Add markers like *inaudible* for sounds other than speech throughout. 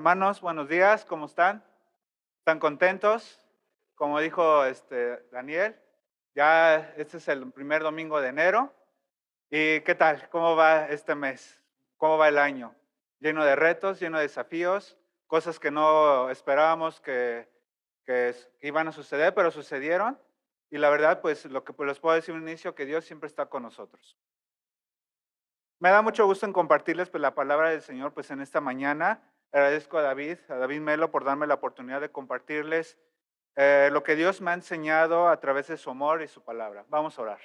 Hermanos, buenos días, ¿cómo están? ¿Están contentos? Como dijo este Daniel, ya este es el primer domingo de enero. ¿Y qué tal? ¿Cómo va este mes? ¿Cómo va el año? Lleno de retos, lleno de desafíos, cosas que no esperábamos que, que, iban a suceder, pero sucedieron. Y la verdad, pues lo que les puedo decir un inicio, que Dios siempre está con nosotros. Me da mucho gusto en compartirles pues, la palabra del Señor pues, en esta mañana. Agradezco a David, a David Melo, por darme la oportunidad de compartirles eh, lo que Dios me ha enseñado a través de su amor y su palabra. Vamos a orar.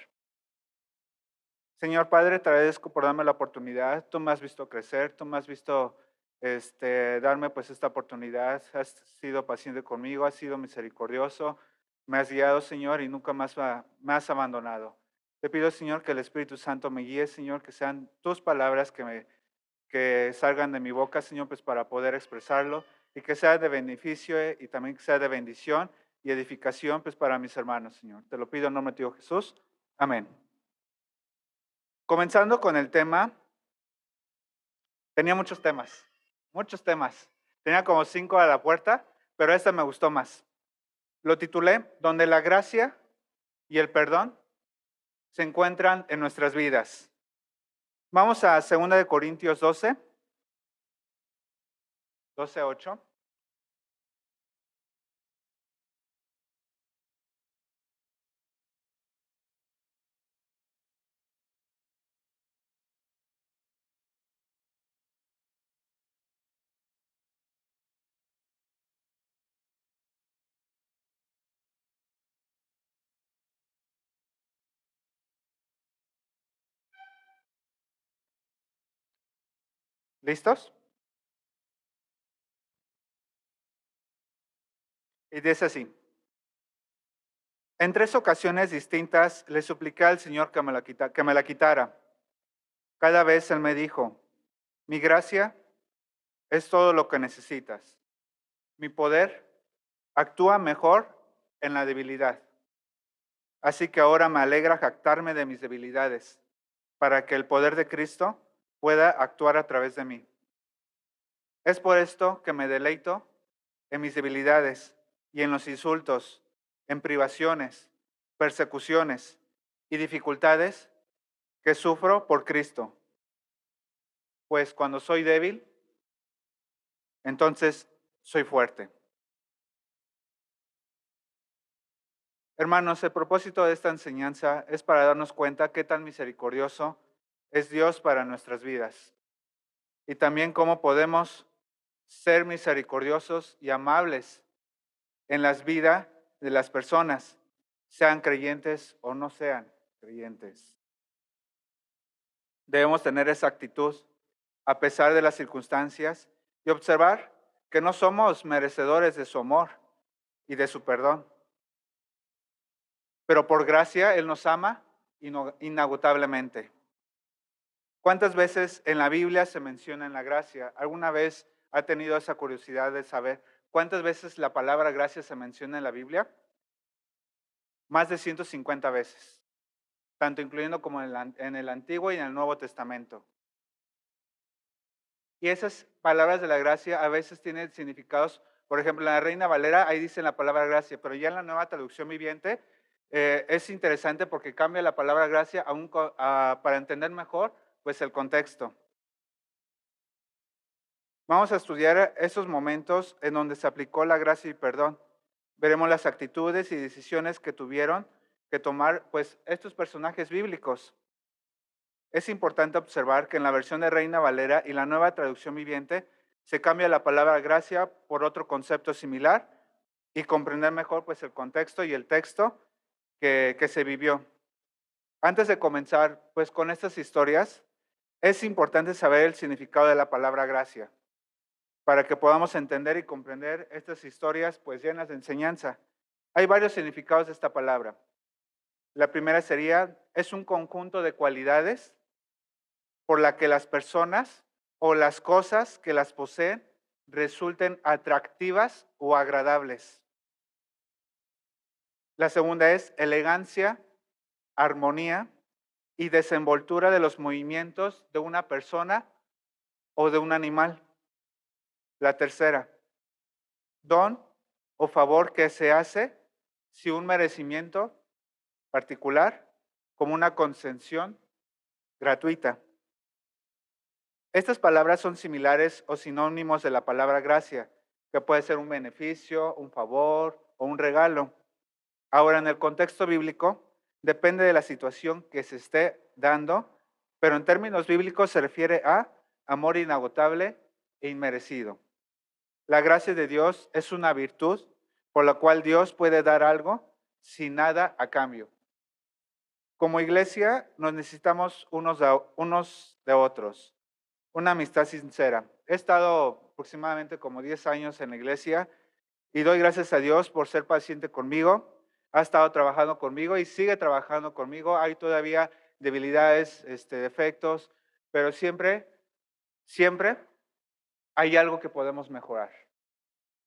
Señor Padre, te agradezco por darme la oportunidad. Tú me has visto crecer, tú me has visto este, darme pues esta oportunidad. Has sido paciente conmigo, has sido misericordioso. Me has guiado, Señor, y nunca más me has abandonado. Te pido, Señor, que el Espíritu Santo me guíe, Señor, que sean tus palabras que, me, que salgan de mi boca, Señor, pues para poder expresarlo y que sea de beneficio eh, y también que sea de bendición y edificación, pues para mis hermanos, Señor. Te lo pido en nombre de Dios Jesús. Amén. Comenzando con el tema, tenía muchos temas, muchos temas. Tenía como cinco a la puerta, pero este me gustó más. Lo titulé, Donde la gracia y el perdón se encuentran en nuestras vidas. Vamos a 2 de Corintios 12, 12, 8. ¿Listos? Y dice así. En tres ocasiones distintas le supliqué al Señor que me, la que me la quitara. Cada vez Él me dijo, mi gracia es todo lo que necesitas. Mi poder actúa mejor en la debilidad. Así que ahora me alegra jactarme de mis debilidades, para que el poder de Cristo pueda actuar a través de mí. Es por esto que me deleito en mis debilidades y en los insultos, en privaciones, persecuciones y dificultades que sufro por Cristo. Pues cuando soy débil, entonces soy fuerte. Hermanos, el propósito de esta enseñanza es para darnos cuenta qué tan misericordioso es Dios para nuestras vidas. Y también cómo podemos ser misericordiosos y amables en las vidas de las personas, sean creyentes o no sean creyentes. Debemos tener esa actitud a pesar de las circunstancias y observar que no somos merecedores de su amor y de su perdón. Pero por gracia Él nos ama inagotablemente. ¿Cuántas veces en la Biblia se menciona en la gracia? ¿Alguna vez ha tenido esa curiosidad de saber cuántas veces la palabra gracia se menciona en la Biblia? Más de 150 veces, tanto incluyendo como en el Antiguo y en el Nuevo Testamento. Y esas palabras de la gracia a veces tienen significados, por ejemplo, en la Reina Valera ahí dice la palabra gracia, pero ya en la nueva traducción viviente eh, es interesante porque cambia la palabra gracia aún, para entender mejor pues el contexto. Vamos a estudiar esos momentos en donde se aplicó la gracia y perdón. Veremos las actitudes y decisiones que tuvieron que tomar pues estos personajes bíblicos. Es importante observar que en la versión de Reina Valera y la nueva traducción viviente se cambia la palabra gracia por otro concepto similar y comprender mejor pues el contexto y el texto que, que se vivió. Antes de comenzar pues con estas historias, es importante saber el significado de la palabra gracia para que podamos entender y comprender estas historias pues llenas de enseñanza. Hay varios significados de esta palabra. La primera sería, es un conjunto de cualidades por la que las personas o las cosas que las poseen resulten atractivas o agradables. La segunda es elegancia, armonía, y desenvoltura de los movimientos de una persona o de un animal. La tercera, don o favor que se hace si un merecimiento particular como una concesión gratuita. Estas palabras son similares o sinónimos de la palabra gracia, que puede ser un beneficio, un favor o un regalo. Ahora, en el contexto bíblico, depende de la situación que se esté dando, pero en términos bíblicos se refiere a amor inagotable e inmerecido. La gracia de Dios es una virtud por la cual Dios puede dar algo sin nada a cambio. Como iglesia nos necesitamos unos de, unos de otros, una amistad sincera. He estado aproximadamente como 10 años en la iglesia y doy gracias a Dios por ser paciente conmigo. Ha estado trabajando conmigo y sigue trabajando conmigo. Hay todavía debilidades, este, defectos, pero siempre, siempre hay algo que podemos mejorar.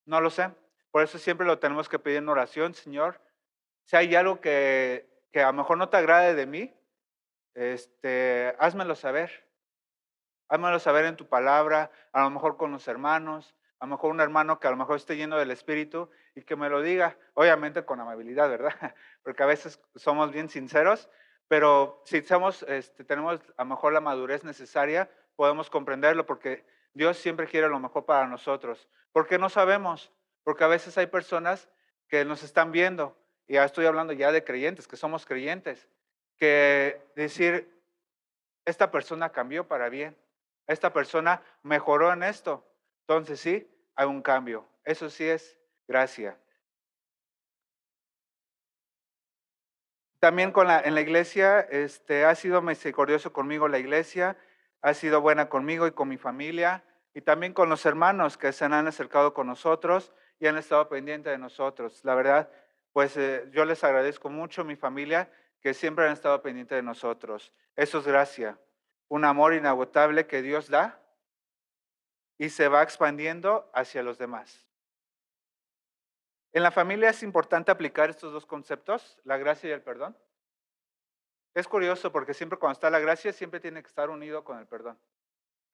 No lo sé. Por eso siempre lo tenemos que pedir en oración, Señor. Si hay algo que, que a lo mejor no te agrade de mí, este, házmelo saber. Házmelo saber en tu palabra, a lo mejor con los hermanos, a lo mejor un hermano que a lo mejor esté lleno del Espíritu y que me lo diga, obviamente con amabilidad, ¿verdad? *laughs* Porque a veces somos bien sinceros, pero si somos, este, tenemos a lo mejor la madurez necesaria, podemos comprenderlo porque Dios siempre quiere lo mejor para nosotros. Porque no sabemos, porque a veces hay personas que nos están viendo, y ya estoy hablando ya de creyentes, que somos creyentes, que decir, esta persona cambió para bien, esta persona mejoró en esto, entonces sí, hay un cambio. Eso sí es gracia. También con la, en la iglesia, este, ha sido misericordioso conmigo la iglesia, ha sido buena conmigo y con mi familia, y también con los hermanos que se han acercado con nosotros y han estado pendientes de nosotros. La verdad, pues eh, yo les agradezco mucho, mi familia, que siempre han estado pendientes de nosotros. Eso es gracia, un amor inagotable que Dios da y se va expandiendo hacia los demás. En la familia es importante aplicar estos dos conceptos, la gracia y el perdón. Es curioso porque siempre cuando está la gracia, siempre tiene que estar unido con el perdón.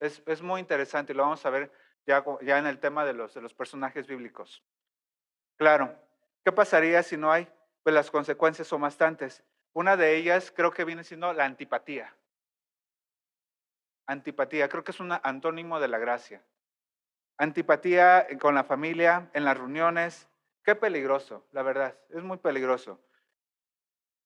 Es, es muy interesante y lo vamos a ver ya, ya en el tema de los, de los personajes bíblicos. Claro, ¿qué pasaría si no hay? Pues las consecuencias son bastantes. Una de ellas creo que viene siendo la antipatía. Antipatía, creo que es un antónimo de la gracia. Antipatía con la familia, en las reuniones. Qué peligroso, la verdad, es muy peligroso.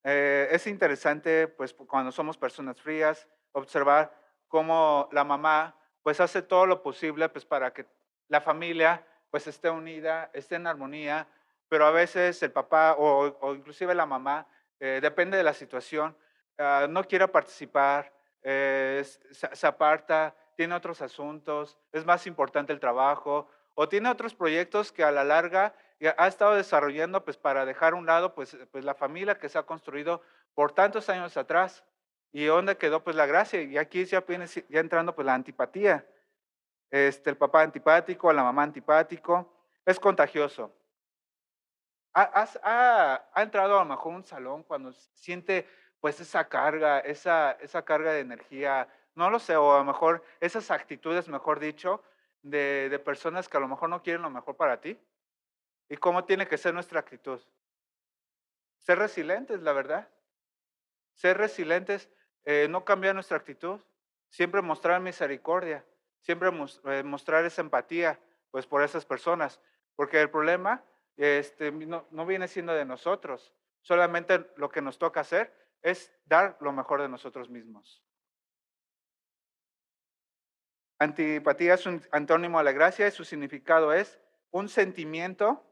Eh, es interesante, pues, cuando somos personas frías, observar cómo la mamá, pues, hace todo lo posible, pues, para que la familia, pues, esté unida, esté en armonía, pero a veces el papá o, inclusive la mamá, eh, depende de la situación, ah, no quiere participar, eh, se aparta, tiene otros asuntos, es más importante el trabajo o tiene otros proyectos que a la larga ha estado desarrollando pues para dejar a un lado pues, pues la familia que se ha construido por tantos años atrás. ¿Y dónde quedó pues la gracia? Y aquí ya viene ya entrando pues la antipatía. Este, el papá antipático, la mamá antipático, es contagioso. Ha, ha, ha entrado a lo mejor un salón cuando siente pues esa carga, esa, esa carga de energía, no lo sé, o a lo mejor esas actitudes, mejor dicho, de, de personas que a lo mejor no quieren lo mejor para ti. ¿Y cómo tiene que ser nuestra actitud? Ser resilientes, la verdad. Ser resilientes, eh, no cambiar nuestra actitud, siempre mostrar misericordia, siempre eh, mostrar esa empatía, pues por esas personas, porque el problema este, no, no viene siendo de nosotros, solamente lo que nos toca hacer es dar lo mejor de nosotros mismos. Antipatía es un antónimo a la gracia y su significado es un sentimiento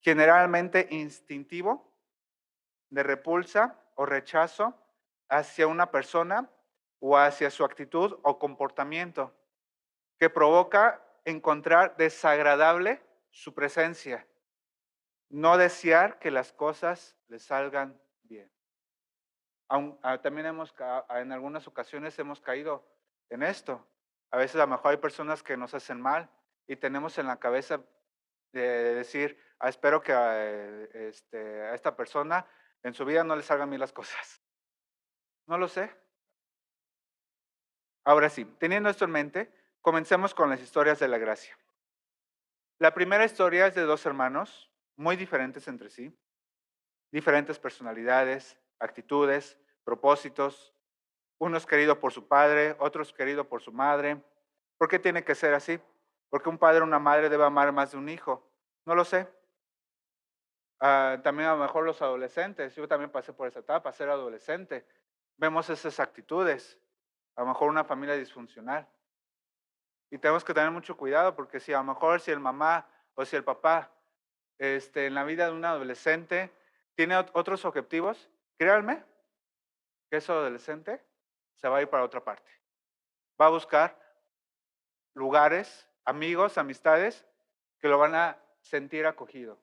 generalmente instintivo de repulsa o rechazo hacia una persona o hacia su actitud o comportamiento que provoca encontrar desagradable su presencia, no desear que las cosas le salgan bien. Ah, también hemos, en algunas ocasiones hemos caído en esto. A veces a lo mejor hay personas que nos hacen mal y tenemos en la cabeza de decir, ah, espero que eh, este, a esta persona en su vida no le salgan bien las cosas. No lo sé. Ahora sí, teniendo esto en mente, comencemos con las historias de la gracia. La primera historia es de dos hermanos muy diferentes entre sí, diferentes personalidades, actitudes, propósitos, unos queridos por su padre, otros queridos por su madre. ¿Por qué tiene que ser así? Porque un padre o una madre debe amar más de un hijo. No lo sé. Ah, también a lo mejor los adolescentes, yo también pasé por esa etapa, ser adolescente. Vemos esas actitudes, a lo mejor una familia disfuncional. Y tenemos que tener mucho cuidado porque si a lo mejor si el mamá o si el papá este, en la vida de un adolescente tiene otros objetivos, créanme que ese adolescente se va a ir para otra parte. Va a buscar lugares, amigos, amistades que lo van a sentir acogido.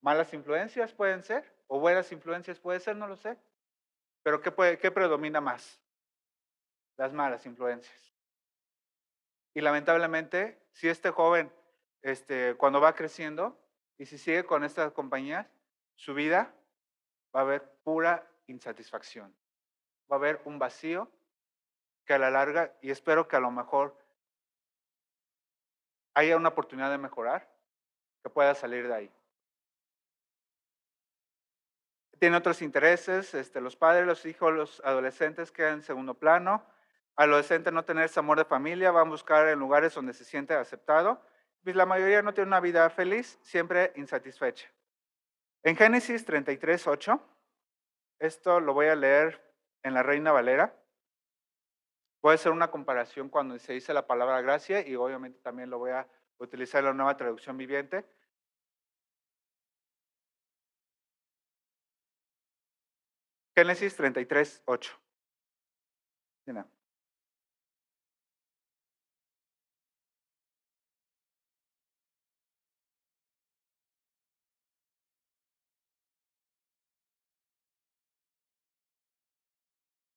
Malas influencias pueden ser, o buenas influencias puede ser, no lo sé. Pero ¿qué, puede, predomina más? Las malas influencias. Y lamentablemente, si este joven, este, cuando va creciendo y si sigue con estas compañías, su vida va a haber pura insatisfacción. Va a haber un vacío que a la larga, y espero que a lo mejor haya una oportunidad de mejorar, que pueda salir de ahí. Tiene otros intereses, este, los padres, los hijos, los adolescentes quedan en segundo plano. Adolescente no tener ese amor de familia, van a buscar en lugares donde se siente aceptado. Pues la mayoría no tiene una vida feliz, siempre insatisfecha. En Génesis 33, 8, esto lo voy a leer en la Reina Valera. Puede ser una comparación cuando se dice la palabra gracia y obviamente también lo voy a utilizar en la nueva traducción viviente. Génesis 33, 8.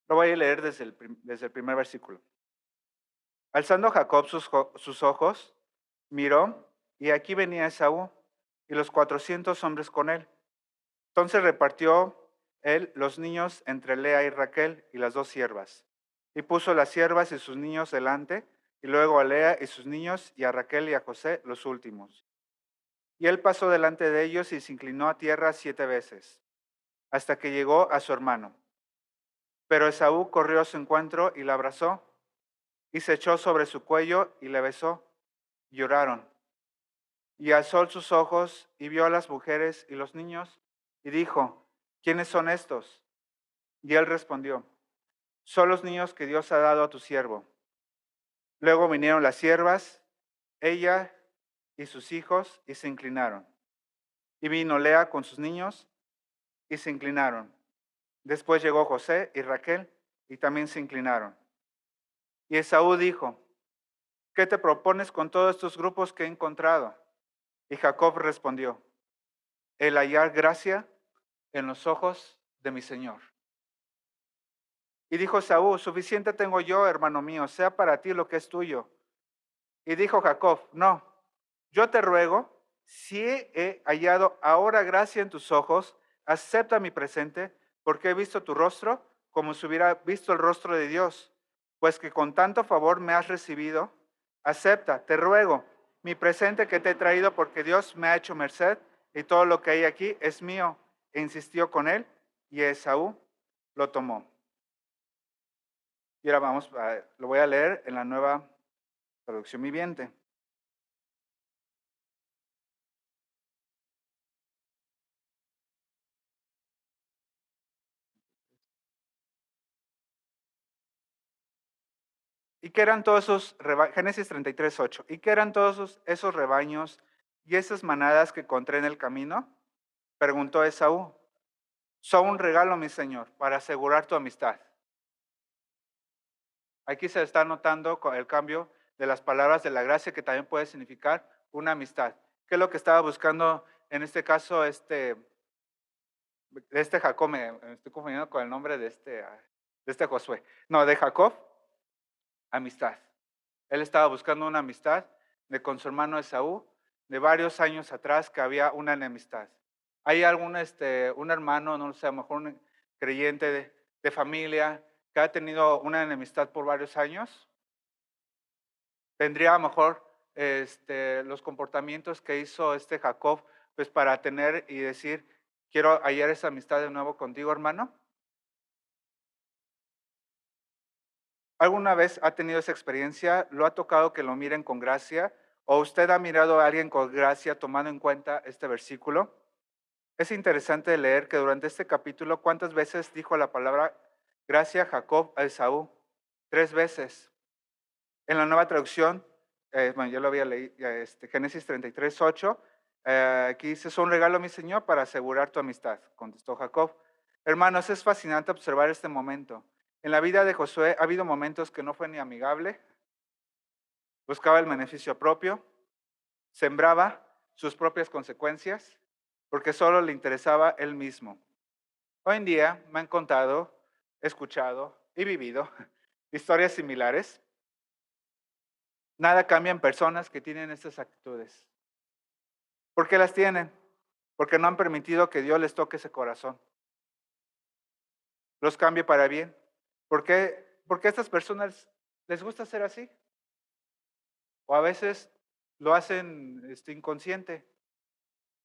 Lo voy a leer desde el, primer versículo. Alzando Jacob sus, sus ojos, miró, y aquí venía Esaú y los cuatrocientos hombres con él. Entonces repartió él los niños entre Lea y Raquel y las dos siervas, y puso las siervas y sus niños delante, y luego a Lea y sus niños, y a Raquel y a José los últimos. Y él pasó delante de ellos y se inclinó a tierra siete veces, hasta que llegó a su hermano. Pero Esaú corrió a su encuentro y la abrazó, y se echó sobre su cuello y le besó. Lloraron. Y alzó sus ojos y vio a las mujeres y los niños, y dijo, ¿quiénes son estos? Y él respondió, son los niños que Dios ha dado a tu siervo. Luego vinieron las siervas, ella y sus hijos, y se inclinaron. Y vino Lea con sus niños, y se inclinaron. Después llegó José y Raquel y también se inclinaron. Y Esaú dijo, ¿qué te propones con todos estos grupos que he encontrado? Y Jacob respondió, el hallar gracia en los ojos de mi Señor. Y dijo Esaú, suficiente tengo yo, hermano mío, sea para ti lo que es tuyo. Y dijo Jacob, no, yo te ruego, si he hallado ahora gracia en tus ojos, acepta mi presente porque he visto tu rostro como si hubiera visto el rostro de Dios, pues que con tanto favor me has recibido. Acepta, te ruego, mi presente que te he traído porque Dios me ha hecho merced y todo lo que hay aquí es mío. E insistió con él y Esaú lo tomó. Y ahora vamos, lo voy a leer en la nueva traducción viviente. ¿Y qué eran todos esos rebaños? Génesis 33, 8. ¿Y qué eran todos esos, rebaños y esas manadas que encontré en el camino? Preguntó Esaú. Son un regalo, mi señor, para asegurar tu amistad. Aquí se está notando el cambio de las palabras de la gracia que también puede significar una amistad. ¿Qué es lo que estaba buscando en este caso este, este Jacob? Me, estoy confundiendo con el nombre de este, de este Josué. No, de Jacob amistad. Él estaba buscando una amistad de con su hermano Esaú de varios años atrás que había una enemistad. ¿Hay algún este, un hermano, no sé, a lo mejor un creyente de, familia que ha tenido una enemistad por varios años? Tendría a lo mejor este, los comportamientos que hizo este Jacob, pues para tener y decir, quiero hallar esa amistad de nuevo contigo, hermano? ¿Alguna vez ha tenido esa experiencia? ¿Lo ha tocado que lo miren con gracia? ¿O usted ha mirado a alguien con gracia tomando en cuenta este versículo? Es interesante leer que durante este capítulo, ¿cuántas veces dijo la palabra gracia Jacob a Esaú? Tres veces. En la nueva traducción, eh, bueno, yo lo había leído, este, Génesis 33, 8, eh, aquí dice, es un regalo, mi Señor, para asegurar tu amistad, contestó Jacob. Hermanos, es fascinante observar este momento. En la vida de Josué ha habido momentos que no fue ni amigable, buscaba el beneficio propio, sembraba sus propias consecuencias, porque solo le interesaba él mismo. Hoy en día me han contado, escuchado y vivido *laughs* historias similares. Nada cambia en personas que tienen estas actitudes. ¿Por qué las tienen? Porque no han permitido que Dios les toque ese corazón. Los cambie para bien. ¿Por qué? Porque a estas personas les gusta ser así. O a veces lo hacen este, inconsciente.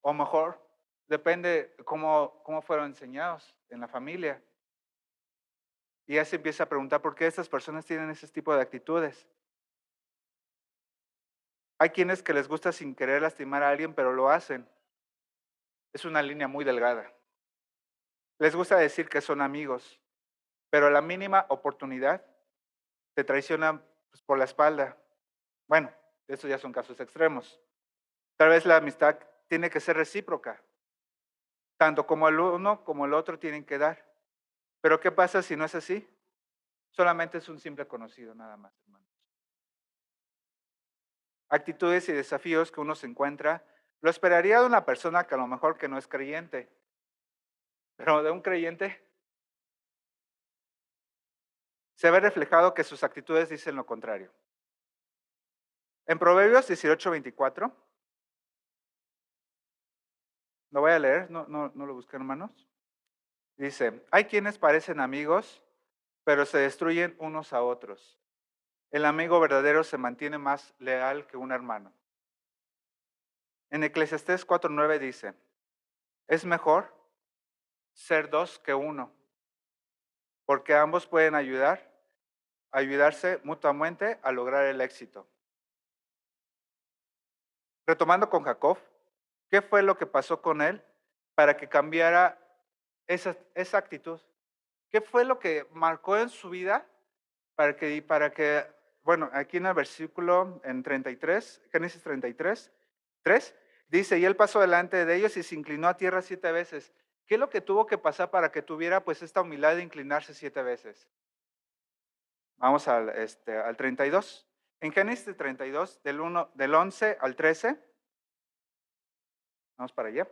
O mejor, depende cómo, cómo fueron enseñados en la familia. Y ya se empieza a preguntar por qué estas personas tienen ese tipo de actitudes. Hay quienes que les gusta sin querer lastimar a alguien, pero lo hacen. Es una línea muy delgada. Les gusta decir que son amigos, pero la mínima oportunidad te traicionan pues, por la espalda. Bueno, estos ya son casos extremos. Tal vez la amistad tiene que ser recíproca. Tanto como el uno como el otro tienen que dar. Pero ¿qué pasa si no es así? Solamente es un simple conocido, nada más, hermanos. Actitudes y desafíos que uno se encuentra, lo esperaría de una persona que a lo mejor que no es creyente. Pero de un creyente se ve reflejado que sus actitudes dicen lo contrario. En Proverbios 18, 24, lo voy a leer, no lo busqué hermanos. Dice, hay quienes parecen amigos, pero se destruyen unos a otros. El amigo verdadero se mantiene más leal que un hermano. En Eclesiastés 4.9 dice, es mejor ser dos que uno, porque ambos pueden ayudar ayudarse mutuamente a lograr el éxito. Retomando con Jacob, ¿qué fue lo que pasó con él para que cambiara esa, esa actitud? ¿Qué fue lo que marcó en su vida para que, para que, bueno, aquí en el versículo en 33, Génesis 33, 3, dice, y él pasó delante de ellos y se inclinó a tierra siete veces. ¿Qué es lo que tuvo que pasar para que tuviera pues esta humildad de inclinarse siete veces? Vamos al, este, al 32. En Génesis 32, del, 1, del 11 al 13. Vamos para allá.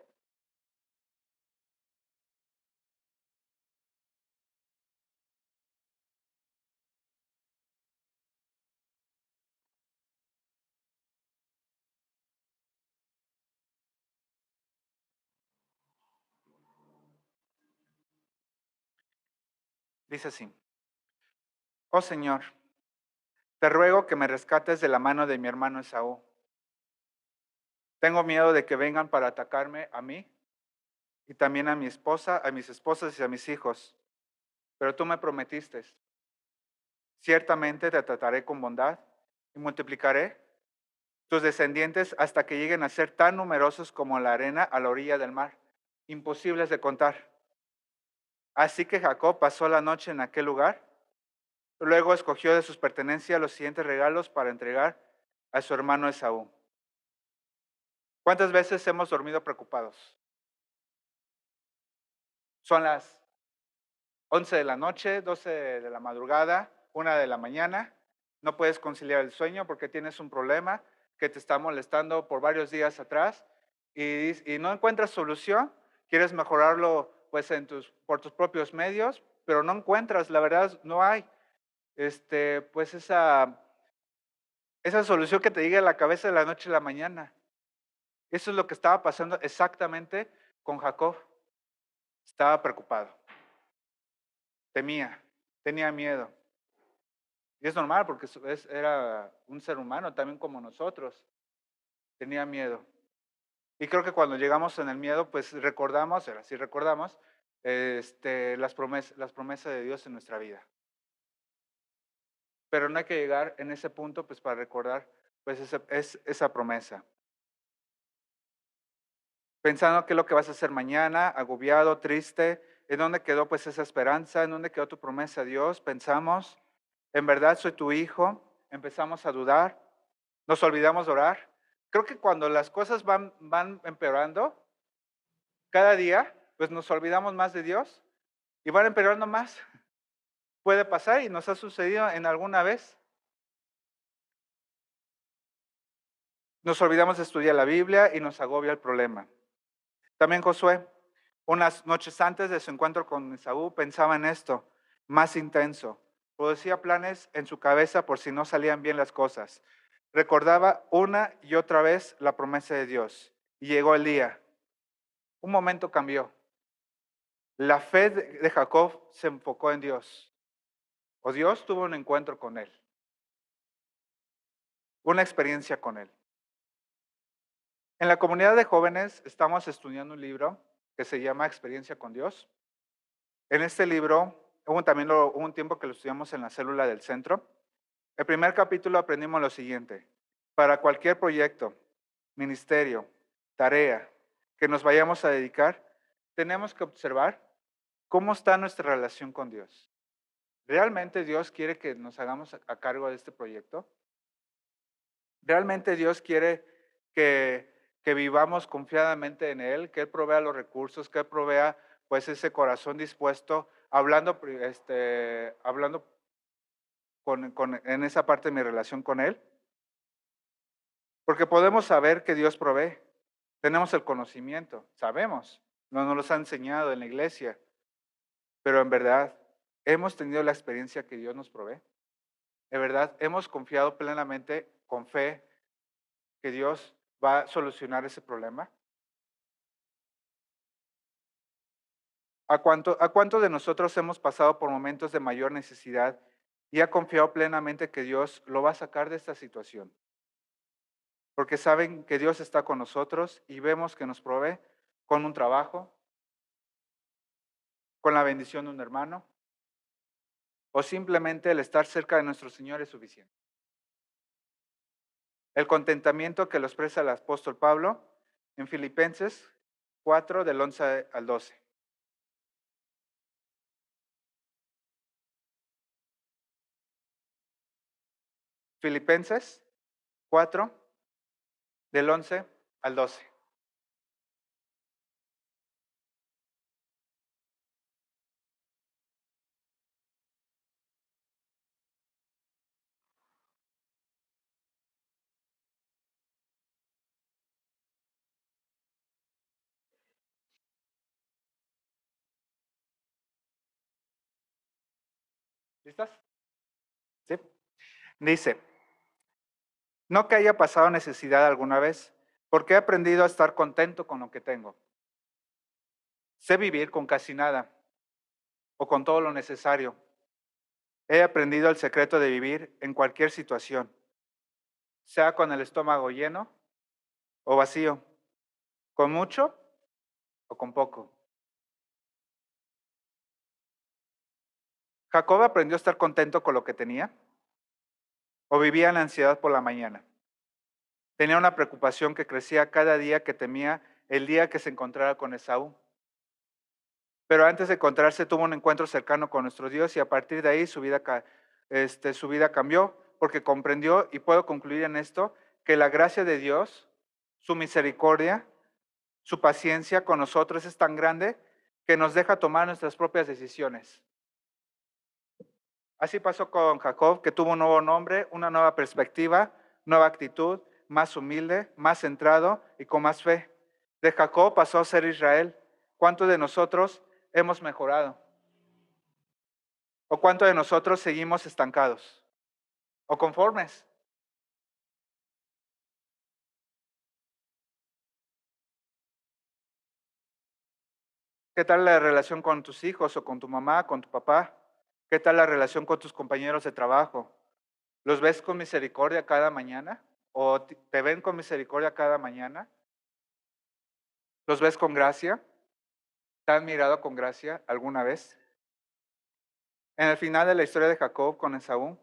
Dice así. Oh Señor, te ruego que me rescates de la mano de mi hermano Esaú. Tengo miedo de que vengan para atacarme a mí y también a mi esposa, a mis esposas y a mis hijos. Pero tú me prometiste, ciertamente te trataré con bondad y multiplicaré tus descendientes hasta que lleguen a ser tan numerosos como la arena a la orilla del mar, imposibles de contar. Así que Jacob pasó la noche en aquel lugar Luego escogió de sus pertenencias los siguientes regalos para entregar a su hermano Esaú. ¿Cuántas veces hemos dormido preocupados? Son las 11 de la noche, 12 de la madrugada, 1 de la mañana. No puedes conciliar el sueño porque tienes un problema que te está molestando por varios días atrás y, no encuentras solución. Quieres mejorarlo pues por tus propios medios, pero no encuentras, la verdad no hay este, pues esa, esa solución que te llegue a la cabeza de la noche a la mañana. Eso es lo que estaba pasando exactamente con Jacob. Estaba preocupado, temía, tenía miedo. Y es normal porque era un ser humano también como nosotros. tenía miedo. Y creo que cuando llegamos en el miedo, pues recordamos, ahora sí recordamos, este, las promesas de Dios en nuestra vida. Pero no hay que llegar en ese punto pues para recordar pues esa, es, esa promesa. Pensando qué es lo que vas a hacer mañana, agobiado, triste, ¿en dónde quedó pues esa esperanza? ¿En dónde quedó tu promesa, Dios? Pensamos, ¿en verdad soy tu hijo? Empezamos a dudar, nos olvidamos de orar. Creo que cuando las cosas van, van empeorando, cada día, pues nos olvidamos más de Dios y van empeorando más. Puede pasar y nos ha sucedido en alguna vez. Nos olvidamos de estudiar la Biblia y nos agobia el problema. También Josué, unas noches antes de su encuentro con Esaú, pensaba en esto, más intenso. Producía planes en su cabeza por si no salían bien las cosas. Recordaba una y otra vez la promesa de Dios. Y llegó el día. Un momento cambió. La fe de Jacob se enfocó en Dios. O Dios tuvo un encuentro con él. Una experiencia con él. En la comunidad de jóvenes estamos estudiando un libro que se llama Experiencia con Dios. En este libro, también hubo un tiempo que lo estudiamos en la célula del centro. El primer capítulo aprendimos lo siguiente. Para cualquier proyecto, ministerio, tarea que nos vayamos a dedicar, tenemos que observar cómo está nuestra relación con Dios. ¿Realmente Dios quiere que nos hagamos a cargo de este proyecto? ¿Realmente Dios quiere que vivamos confiadamente en Él, que Él provea los recursos, que Él provea pues ese corazón dispuesto, hablando, este, hablando en esa parte de mi relación con Él. Porque podemos saber que Dios provee, tenemos el conocimiento, sabemos, no nos los ha enseñado en la iglesia, pero en verdad hemos tenido la experiencia que Dios nos provee. En verdad hemos confiado plenamente, con fe, que Dios va a solucionar ese problema? ¿A cuánto, ¿A cuánto de nosotros hemos pasado por momentos de mayor necesidad y ha confiado plenamente que Dios lo va a sacar de esta situación? Porque saben que Dios está con nosotros y vemos que nos provee con un trabajo, con la bendición de un hermano, o simplemente el estar cerca de nuestro Señor es suficiente. El contentamiento que lo expresa el apóstol Pablo en Filipenses 4 del 11 al 12. Filipenses 4 del 11 al 12. Dice, no que haya pasado necesidad alguna vez, porque he aprendido a estar contento con lo que tengo. Sé vivir con casi nada o con todo lo necesario. He aprendido el secreto de vivir en cualquier situación, sea con el estómago lleno o vacío, con mucho o con poco. ¿Jacob aprendió a estar contento con lo que tenía? ¿O vivía en ansiedad por la mañana? Tenía una preocupación que crecía cada día que temía el día que se encontrara con Esaú. Pero antes de encontrarse tuvo un encuentro cercano con nuestro Dios y a partir de ahí su vida, este, su vida cambió porque comprendió, y puedo concluir en esto, que la gracia de Dios, su misericordia, su paciencia con nosotros es tan grande que nos deja tomar nuestras propias decisiones. Así pasó con Jacob, que tuvo un nuevo nombre, una nueva perspectiva, nueva actitud, más humilde, más centrado y con más fe. De Jacob pasó a ser Israel. ¿Cuántos de nosotros hemos mejorado? ¿O cuántos de nosotros seguimos estancados? ¿O conformes? ¿Qué tal la relación con tus hijos o con tu mamá, con tu papá? ¿Qué tal la relación con tus compañeros de trabajo? ¿Los ves con misericordia cada mañana o te ven con misericordia cada mañana, los ves con gracia, te han mirado con gracia alguna vez. En el final de la historia de Jacob con Esaú,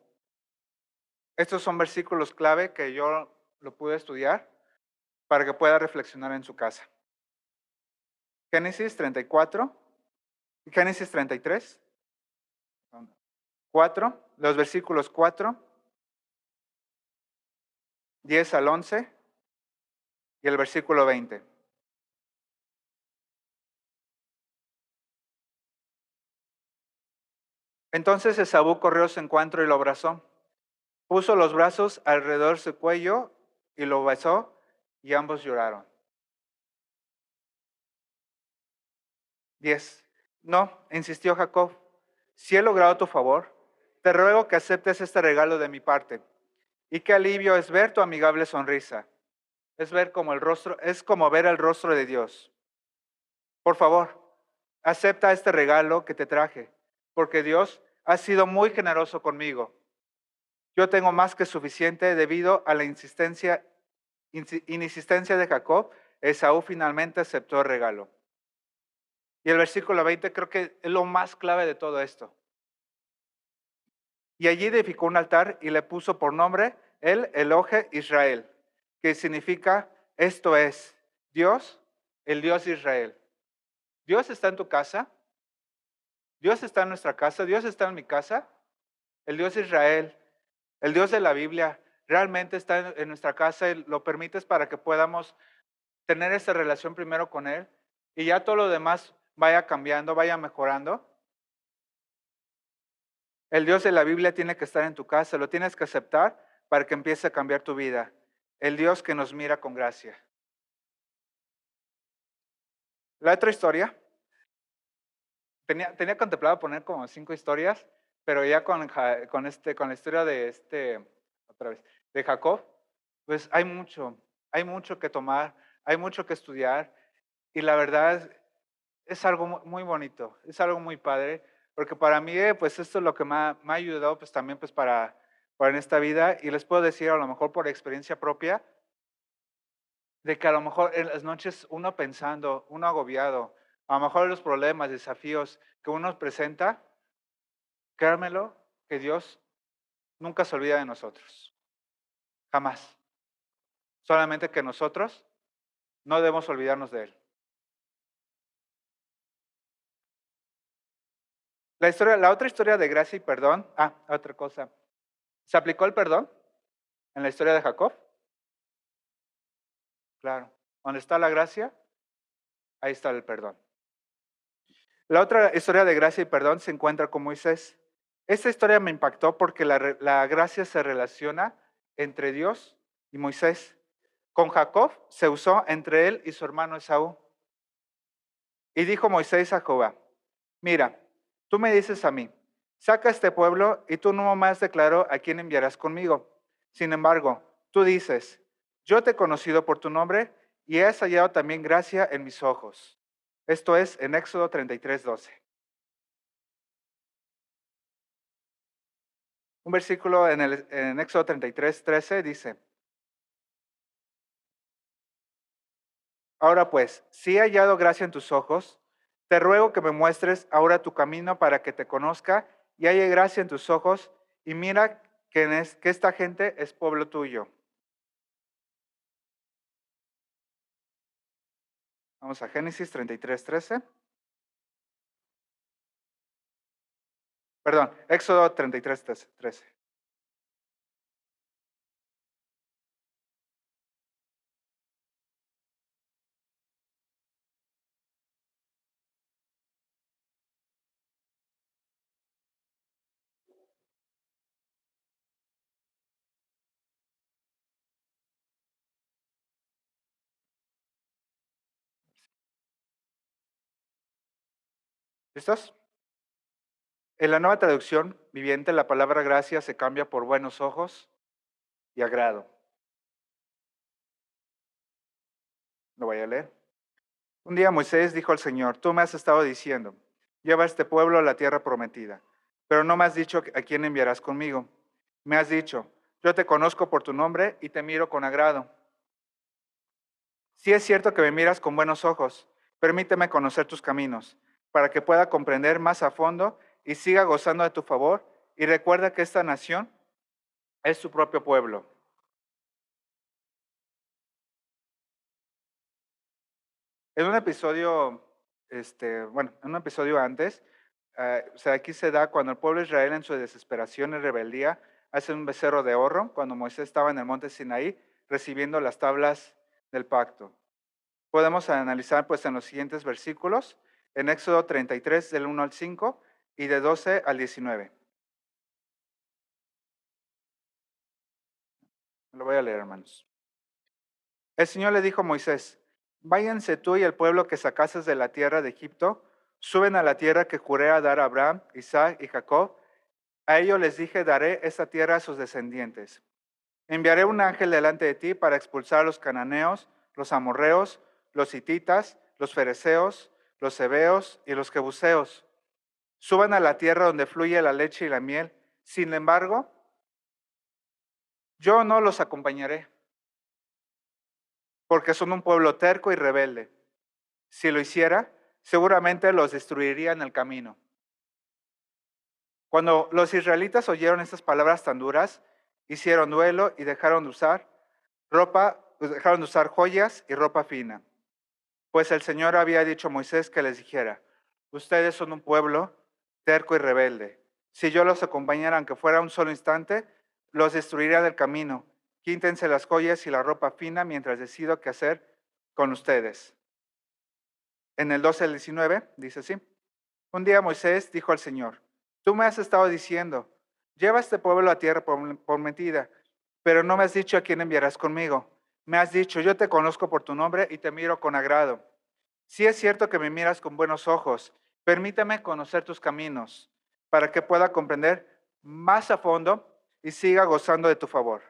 estos son versículos clave que yo lo pude estudiar para que pueda reflexionar en su casa. Génesis 34 y Génesis 33. 4, los versículos 4, 10 al 11 y el versículo 20. Entonces Esaú corrió a su encuentro y lo abrazó. Puso los brazos alrededor de su cuello y lo besó y ambos lloraron. 10. No, insistió Jacob, si he logrado tu favor, te ruego que aceptes este regalo de mi parte. Y qué alivio es ver tu amigable sonrisa. Es ver como el rostro, es como ver el rostro de Dios. Por favor, acepta este regalo que te traje, porque Dios ha sido muy generoso conmigo. Yo tengo más que suficiente debido a la insistencia, insistencia de Jacob. Esaú finalmente aceptó el regalo. Y el versículo 20 creo que es lo más clave de todo esto. Y allí edificó un altar y le puso por nombre el Eloje Israel, que significa esto es Dios, el Dios Israel. Dios está en tu casa, Dios está en nuestra casa, Dios está en mi casa, el Dios Israel, el Dios de la Biblia, realmente está en nuestra casa y lo permites para que podamos tener esa relación primero con Él y ya todo lo demás vaya cambiando, vaya mejorando. El Dios de la Biblia tiene que estar en tu casa, lo tienes que aceptar para que empiece a cambiar tu vida. El Dios que nos mira con gracia. La otra historia, tenía, tenía contemplado poner como cinco historias, pero ya con, con, este, con la historia de este, otra vez, de Jacob, pues hay mucho, hay mucho que tomar, hay mucho que estudiar, y la verdad es algo muy bonito, es algo muy padre, porque para mí, eh, pues esto es lo que me ha, ayudado, pues también, pues para, para en esta vida, y les puedo decir, a lo mejor por experiencia propia, de que a lo mejor en las noches uno pensando, uno agobiado, a lo mejor los problemas, desafíos que uno presenta, créanmelo, que Dios nunca se olvida de nosotros. Jamás. Solamente que nosotros no debemos olvidarnos de Él. La, historia, la otra historia de gracia y perdón, ah, otra cosa. ¿Se aplicó el perdón en la historia de Jacob? Claro. ¿Dónde está la gracia? Ahí está el perdón. La otra historia de gracia y perdón se encuentra con Moisés. Esta historia me impactó porque la, gracia se relaciona entre Dios y Moisés. Con Jacob se usó entre él y su hermano Esaú. Y dijo Moisés a Jehová, mira, Tú me dices a mí, saca este pueblo y tú no más declaro a quién enviarás conmigo. Sin embargo, tú dices, yo te he conocido por tu nombre y he hallado también gracia en mis ojos. Esto es en Éxodo 33, 12. Un versículo en, el, en Éxodo 33, 13 dice, Ahora pues, si he hallado gracia en tus ojos, te ruego que me muestres ahora tu camino para que te conozca y haya gracia en tus ojos y mira que, que esta gente es pueblo tuyo. Vamos a Génesis 33, 13. Perdón, Éxodo 33, 13. ¿Listos? En la nueva traducción viviente, la palabra gracia se cambia por buenos ojos y agrado. Lo voy a leer. Un día Moisés dijo al Señor, tú me has estado diciendo, lleva a este pueblo a la tierra prometida, pero no me has dicho a quién enviarás conmigo. Me has dicho, yo te conozco por tu nombre y te miro con agrado. Si es cierto que me miras con buenos ojos, permíteme conocer tus caminos, para que pueda comprender más a fondo y siga gozando de tu favor. Y recuerda que esta nación es su propio pueblo. En un episodio, este, bueno, en un episodio antes, eh, o sea, aquí se da cuando el pueblo de Israel en su desesperación y rebeldía hace un becerro de oro, cuando Moisés estaba en el monte Sinaí recibiendo las tablas del pacto. Podemos analizar pues en los siguientes versículos, en Éxodo 33 del 1 al 5 y de 12 al 19. Lo voy a leer, hermanos. El Señor le dijo a Moisés, váyanse tú y el pueblo que sacases de la tierra de Egipto, suben a la tierra que juré a dar a Abraham, Isaac y Jacob. A ellos les dije, daré esta tierra a sus descendientes. Enviaré un ángel delante de ti para expulsar a los cananeos, los amorreos, los hititas, los fereceos, los hebeos y los jebuseos. Suban a la tierra donde fluye la leche y la miel. Sin embargo, yo no los acompañaré porque son un pueblo terco y rebelde. Si lo hiciera, seguramente los destruiría en el camino. Cuando los israelitas oyeron estas palabras tan duras, hicieron duelo y dejaron de usar ropa, pues dejaron de usar joyas y ropa fina. Pues el Señor había dicho a Moisés que les dijera, ustedes son un pueblo terco y rebelde. Si yo los acompañara, aunque fuera un solo instante, los destruiría del camino Quíntense las joyas y la ropa fina mientras decido qué hacer con ustedes. En el 12 al 19 dice así. Un día Moisés dijo al Señor, tú me has estado diciendo, lleva este pueblo a tierra prometida, pero no me has dicho a quién enviarás conmigo. Me has dicho, yo te conozco por tu nombre y te miro con agrado. Si es cierto que me miras con buenos ojos, permíteme conocer tus caminos para que pueda comprender más a fondo y siga gozando de tu favor.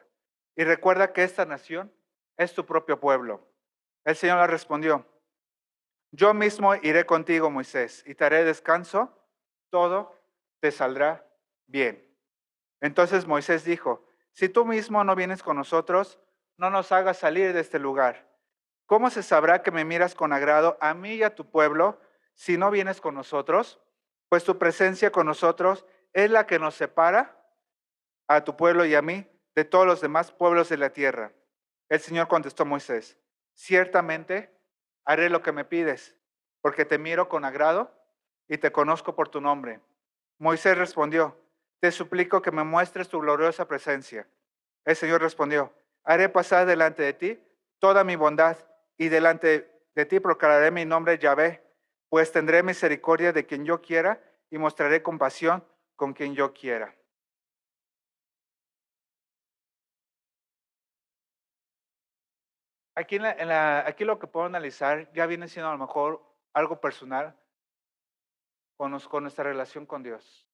Y recuerda que esta nación es tu propio pueblo. El Señor le respondió, yo mismo iré contigo, Moisés, y te haré descanso, todo te saldrá bien. Entonces Moisés dijo, si tú mismo no vienes con nosotros, no nos hagas salir de este lugar. ¿Cómo se sabrá que me miras con agrado a mí y a tu pueblo si no vienes con nosotros? Pues tu presencia con nosotros es la que nos separa a tu pueblo y a mí de todos los demás pueblos de la tierra. El Señor contestó a Moisés, ciertamente haré lo que me pides, porque te miro con agrado y te conozco por tu nombre. Moisés respondió, te suplico que me muestres tu gloriosa presencia. El Señor respondió, haré pasar delante de ti toda mi bondad y delante de ti proclamaré mi nombre Yahvé, pues tendré misericordia de quien yo quiera y mostraré compasión con quien yo quiera. Aquí lo que puedo analizar ya viene siendo a lo mejor algo personal con, con nuestra relación con Dios.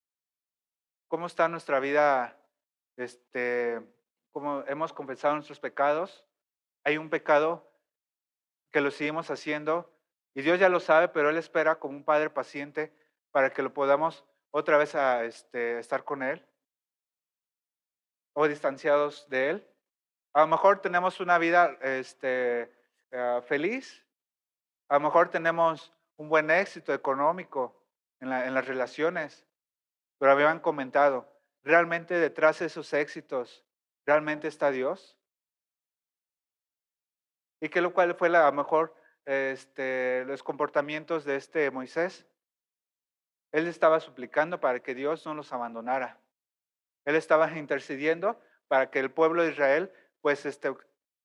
¿Cómo está nuestra vida? Este, ¿Cómo hemos confesado nuestros pecados? Hay un pecado que lo seguimos haciendo y Dios ya lo sabe, pero Él espera como un padre paciente para que lo podamos otra vez este, estar con Él o distanciados de Él. A lo mejor tenemos una vida este, eh, feliz, a lo mejor tenemos un buen éxito económico en, las relaciones, pero habían comentado, ¿realmente detrás de esos éxitos, realmente está Dios? ¿Y qué lo cual fue la, a lo mejor este, los comportamientos de este Moisés? Él estaba suplicando para que Dios no los abandonara. Él estaba *laughs* intercediendo para que el pueblo de Israel pues este,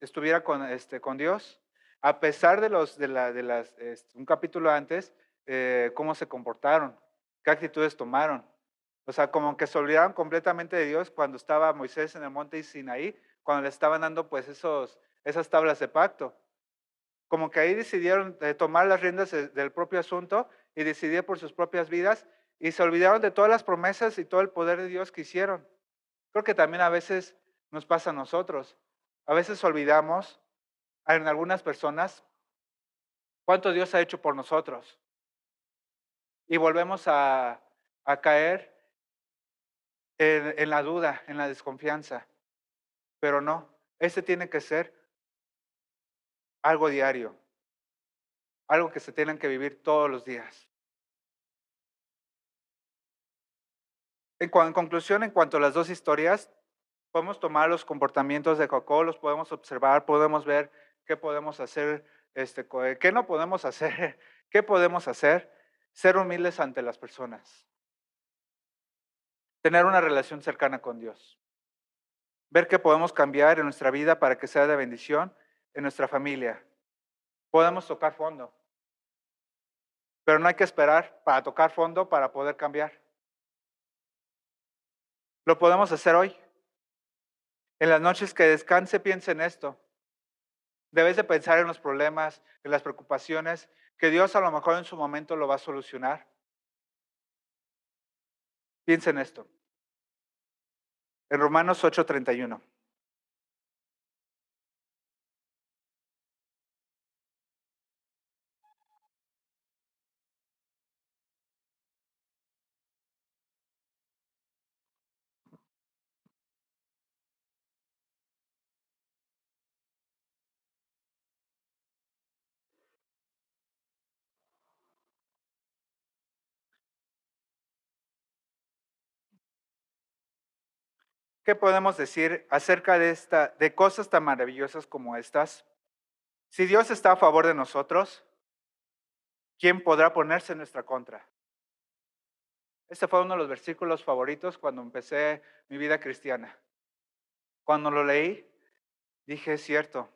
estuviera con, este, con Dios, a pesar de, los, de, la, de las, un capítulo antes, eh, cómo se comportaron, qué actitudes tomaron. O sea, como que se olvidaron completamente de Dios cuando estaba Moisés en el monte Sinaí, cuando le estaban dando pues esos, esas tablas de pacto. Como que ahí decidieron eh, tomar las riendas del propio asunto y decidir por sus propias vidas y se olvidaron de todas las promesas y todo el poder de Dios que hicieron. Creo que también a veces nos pasa a nosotros. A veces olvidamos en algunas personas cuánto Dios ha hecho por nosotros. Y volvemos a, caer en, la duda, en la desconfianza. Pero no, este tiene que ser algo diario, algo que se tienen que vivir todos los días. En, conclusión, en cuanto a las dos historias, podemos tomar los comportamientos de Jacob, los podemos observar, podemos ver qué podemos hacer, este, qué no podemos *laughs* hacer, qué podemos hacer, ser humildes ante las personas, tener una relación cercana con Dios, ver qué podemos cambiar en nuestra vida para que sea de bendición en nuestra familia. Podemos tocar fondo, pero no hay que esperar para tocar fondo para poder cambiar. Lo podemos hacer hoy. En las noches que descanse, piense en esto. Debes de pensar en los problemas, en las preocupaciones, que Dios a lo mejor en su momento lo va a solucionar. Piensa en esto. En Romanos 8:31. ¿Qué podemos decir acerca de, esta, de cosas tan maravillosas como estas? Si Dios está a favor de nosotros, ¿quién podrá ponerse en nuestra contra? Este fue uno de los versículos favoritos cuando empecé mi vida cristiana. Cuando lo leí, dije, es cierto.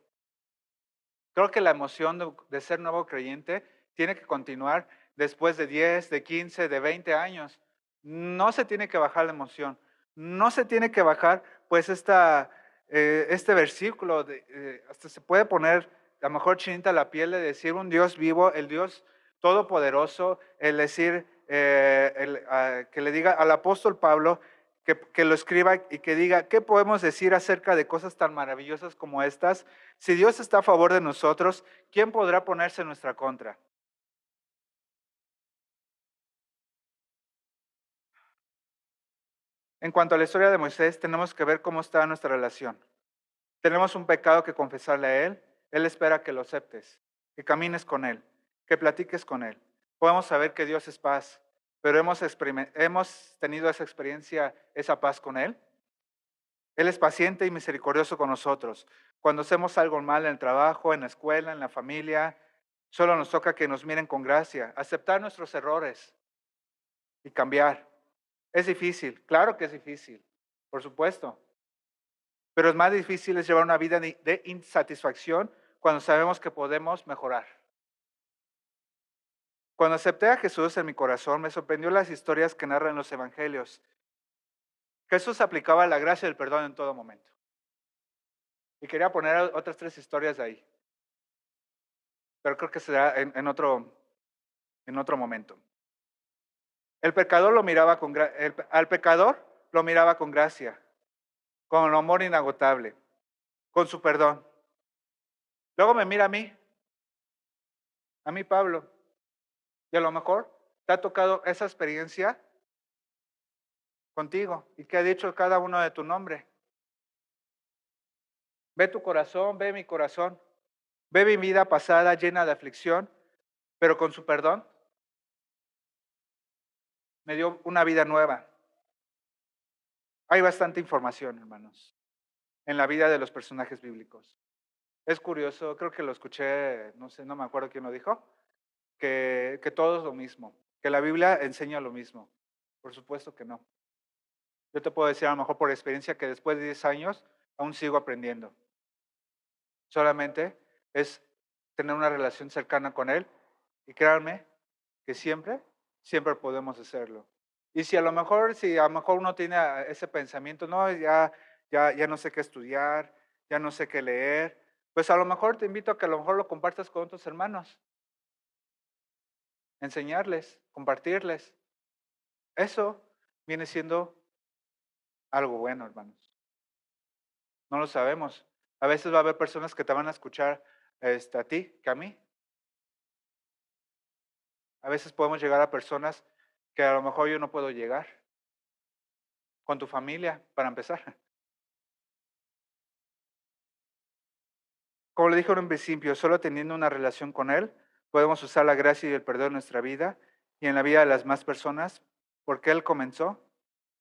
Creo que la emoción de, ser nuevo creyente tiene que continuar después de 10, de 15, de 20 años. No se tiene que bajar la emoción no se tiene que bajar, pues esta, eh, este versículo, de, eh, hasta se puede poner a lo mejor chinita la piel de decir un Dios vivo, el Dios todopoderoso, el decir, eh, ah, que le diga al apóstol Pablo, que, que, lo escriba y que diga, ¿qué podemos decir acerca de cosas tan maravillosas como estas? Si Dios está a favor de nosotros, ¿quién podrá ponerse en nuestra contra? En cuanto a la historia de Moisés, tenemos que ver cómo está nuestra relación. Tenemos un pecado que confesarle a Él. Él espera que lo aceptes, que camines con Él, que platiques con Él. Podemos saber que Dios es paz, pero hemos, tenido esa experiencia, esa paz con Él. Él es paciente y misericordioso con nosotros. Cuando hacemos algo mal en el trabajo, en la escuela, en la familia, solo nos toca que nos miren con gracia, aceptar nuestros errores y cambiar. Es difícil, claro que es difícil, por supuesto. Pero es más difícil es llevar una vida de insatisfacción cuando sabemos que podemos mejorar. Cuando acepté a Jesús en mi corazón, me sorprendió las historias que narran los evangelios. Jesús aplicaba la gracia del perdón en todo momento. Y quería poner otras tres historias de ahí. Pero creo que será en, otro, en otro momento. El pecador lo miraba con al pecador lo miraba con gracia, con amor inagotable, con su perdón. Luego me mira a mí, a mí Pablo, y a lo mejor te ha tocado esa experiencia contigo y que ha dicho cada uno de tu nombre. Ve tu corazón, ve mi corazón, ve mi vida pasada llena de aflicción, pero con su perdón me dio una vida nueva. Hay bastante información, hermanos, en la vida de los personajes bíblicos. Es curioso, creo que lo escuché, no sé, no me acuerdo quién lo dijo, que, que todo es lo mismo, que la Biblia enseña lo mismo. Por supuesto que no. Yo te puedo decir a lo mejor por experiencia que después de 10 años aún sigo aprendiendo. Solamente es tener una relación cercana con Él y créanme que siempre siempre podemos hacerlo. Y si a lo mejor, si a lo mejor uno tiene ese pensamiento, no, ya, ya, ya no sé qué estudiar, ya no sé qué leer, pues a lo mejor te invito a que a lo mejor lo compartas con otros hermanos. Enseñarles, compartirles. Eso viene siendo algo bueno, hermanos. No lo sabemos. A veces va a haber personas que te van a escuchar este, a ti que a mí. A veces podemos llegar a personas que a lo mejor yo no puedo llegar. Con tu familia, para empezar. Como le dije en un principio, solo teniendo una relación con Él, podemos usar la gracia y el perdón en nuestra vida y en la vida de las más personas, porque Él comenzó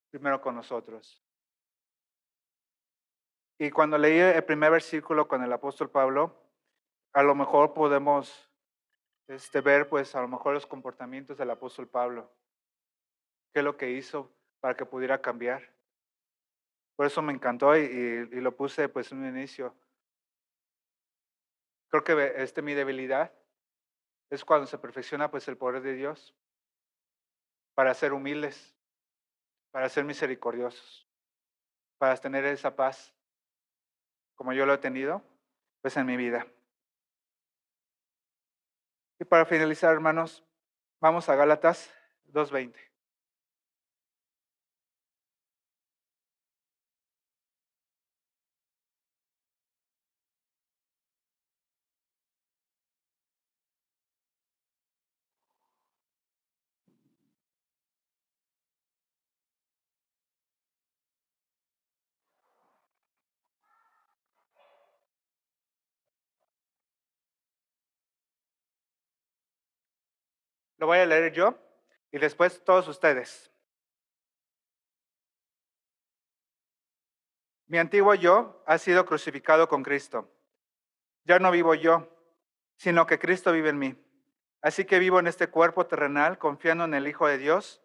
primero con nosotros. Y cuando leí el primer versículo con el apóstol Pablo, a lo mejor podemos este, ver, pues, a lo mejor los comportamientos del apóstol Pablo, qué es lo que hizo para que pudiera cambiar. Por eso me encantó y, lo puse, pues, en un inicio. Creo que este, mi debilidad es cuando se perfecciona, pues, el poder de Dios para ser humildes, para ser misericordiosos, para tener esa paz, como yo lo he tenido, pues, en mi vida. Y para finalizar, hermanos, vamos a Gálatas 2.20. Lo voy a leer yo y después todos ustedes. Mi antiguo yo ha sido crucificado con Cristo. Ya no vivo yo, sino que Cristo vive en mí. Así que vivo en este cuerpo terrenal confiando en el Hijo de Dios,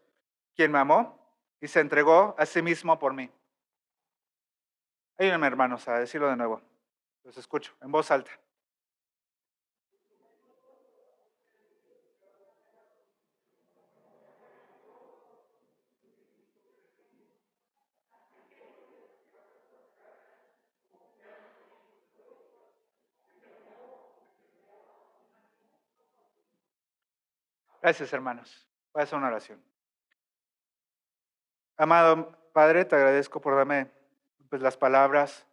quien me amó y se entregó a sí mismo por mí. Ayúdenme, hermanos, a decirlo de nuevo. Los escucho en voz alta. Gracias, hermanos. Voy a hacer una oración. Amado Padre, te agradezco por darme pues, las palabras,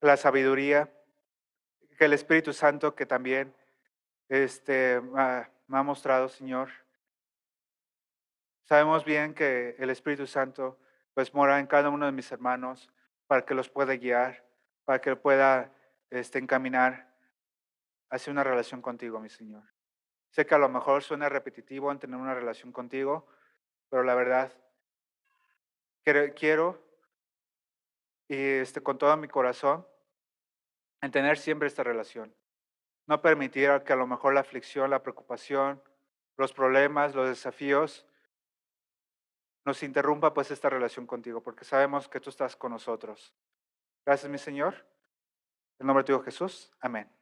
la sabiduría, que el Espíritu Santo que también este, me ha mostrado, Señor. Sabemos bien que el Espíritu Santo pues mora en cada uno de mis hermanos para que los pueda guiar, para que pueda este, encaminar hacia una relación contigo, mi Señor. Sé que a lo mejor suena repetitivo en tener una relación contigo, pero la verdad, quiero y este, con todo mi corazón en tener siempre esta relación. No permitir que a lo mejor la aflicción, la preocupación, los problemas, los desafíos nos interrumpa pues esta relación contigo, porque sabemos que tú estás con nosotros. Gracias, mi Señor. En nombre de Jesús. Amén.